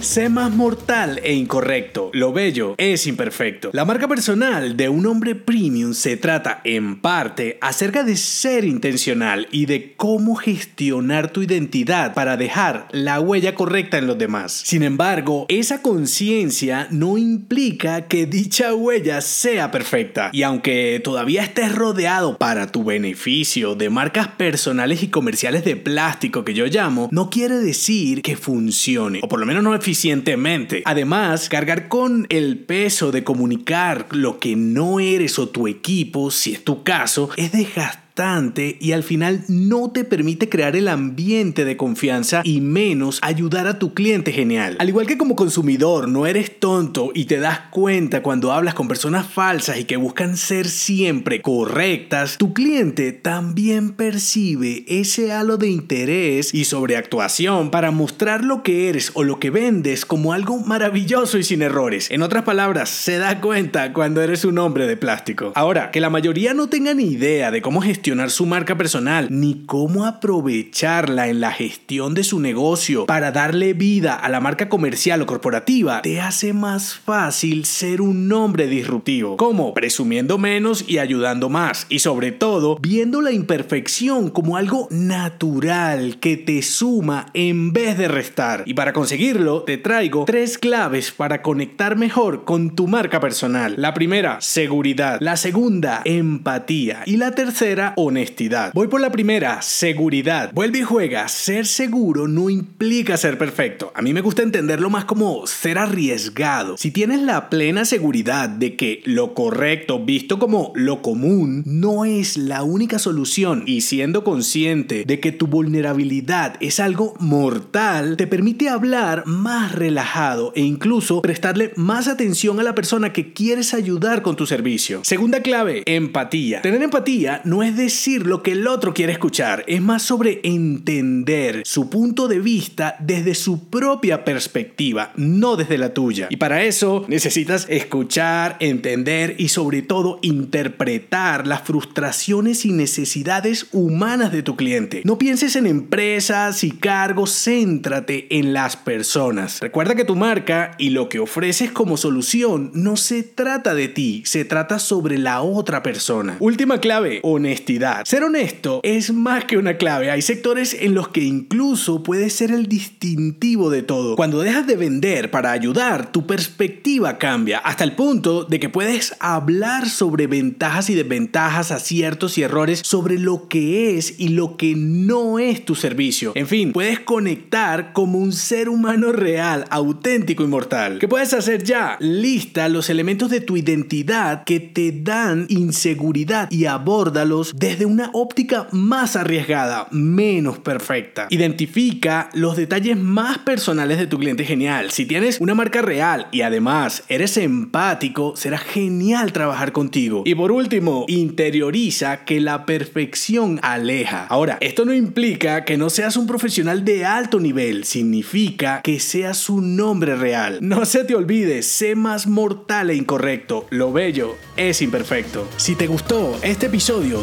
Sé más mortal e incorrecto. Lo bello es imperfecto. La marca personal de un hombre premium se trata en parte acerca de ser intencional y de cómo gestionar tu identidad para dejar la huella correcta en los demás. Sin embargo, esa conciencia no implica que dicha huella sea perfecta. Y aunque todavía estés rodeado para tu beneficio de marcas personales y comerciales de plástico que yo llamo, no quiere decir que funcione, o por lo menos no eficientemente. Además, cargar con el peso de comunicar lo que no eres o tu equipo, si es tu caso, es desgastante y al final no te permite crear el ambiente de confianza y menos ayudar a tu cliente genial. Al igual que como consumidor no eres tonto y te das cuenta cuando hablas con personas falsas y que buscan ser siempre correctas, tu cliente también percibe ese halo de interés y sobreactuación para mostrar lo que eres o lo que vendes como algo maravilloso y sin errores. En otras palabras, se da cuenta cuando eres un hombre de plástico. Ahora, que la mayoría no tenga ni idea de cómo gestionar su marca personal, ni cómo aprovecharla en la gestión de su negocio para darle vida a la marca comercial o corporativa, te hace más fácil ser un hombre disruptivo. ¿Cómo? Presumiendo menos y ayudando más. Y sobre todo, viendo la imperfección como algo natural que te suma en vez de restar. Y para conseguirlo, te traigo tres claves para conectar mejor con tu marca personal. La primera, seguridad. La segunda, empatía. Y la tercera, honestidad. Voy por la primera, seguridad. Vuelve y juega. Ser seguro no implica ser perfecto. A mí me gusta entenderlo más como ser arriesgado. Si tienes la plena seguridad de que lo correcto, visto como lo común, no es la única solución y siendo consciente de que tu vulnerabilidad es algo mortal, te permite hablar más relajado e incluso prestarle más atención a la persona que quieres ayudar con tu servicio. Segunda clave, empatía. Tener empatía no es de decir lo que el otro quiere escuchar, es más sobre entender su punto de vista desde su propia perspectiva, no desde la tuya. Y para eso necesitas escuchar, entender y sobre todo interpretar las frustraciones y necesidades humanas de tu cliente. No pienses en empresas y cargos, céntrate en las personas. Recuerda que tu marca y lo que ofreces como solución no se trata de ti, se trata sobre la otra persona. Última clave, honestidad ser honesto es más que una clave. Hay sectores en los que incluso puede ser el distintivo de todo. Cuando dejas de vender para ayudar, tu perspectiva cambia hasta el punto de que puedes hablar sobre ventajas y desventajas, aciertos y errores, sobre lo que es y lo que no es tu servicio. En fin, puedes conectar como un ser humano real, auténtico y mortal. ¿Qué puedes hacer ya? Lista los elementos de tu identidad que te dan inseguridad y abórdalos desde una óptica más arriesgada, menos perfecta. Identifica los detalles más personales de tu cliente genial. Si tienes una marca real y además eres empático, será genial trabajar contigo. Y por último, interioriza que la perfección aleja. Ahora, esto no implica que no seas un profesional de alto nivel, significa que seas un nombre real. No se te olvide, sé más mortal e incorrecto. Lo bello es imperfecto. Si te gustó este episodio,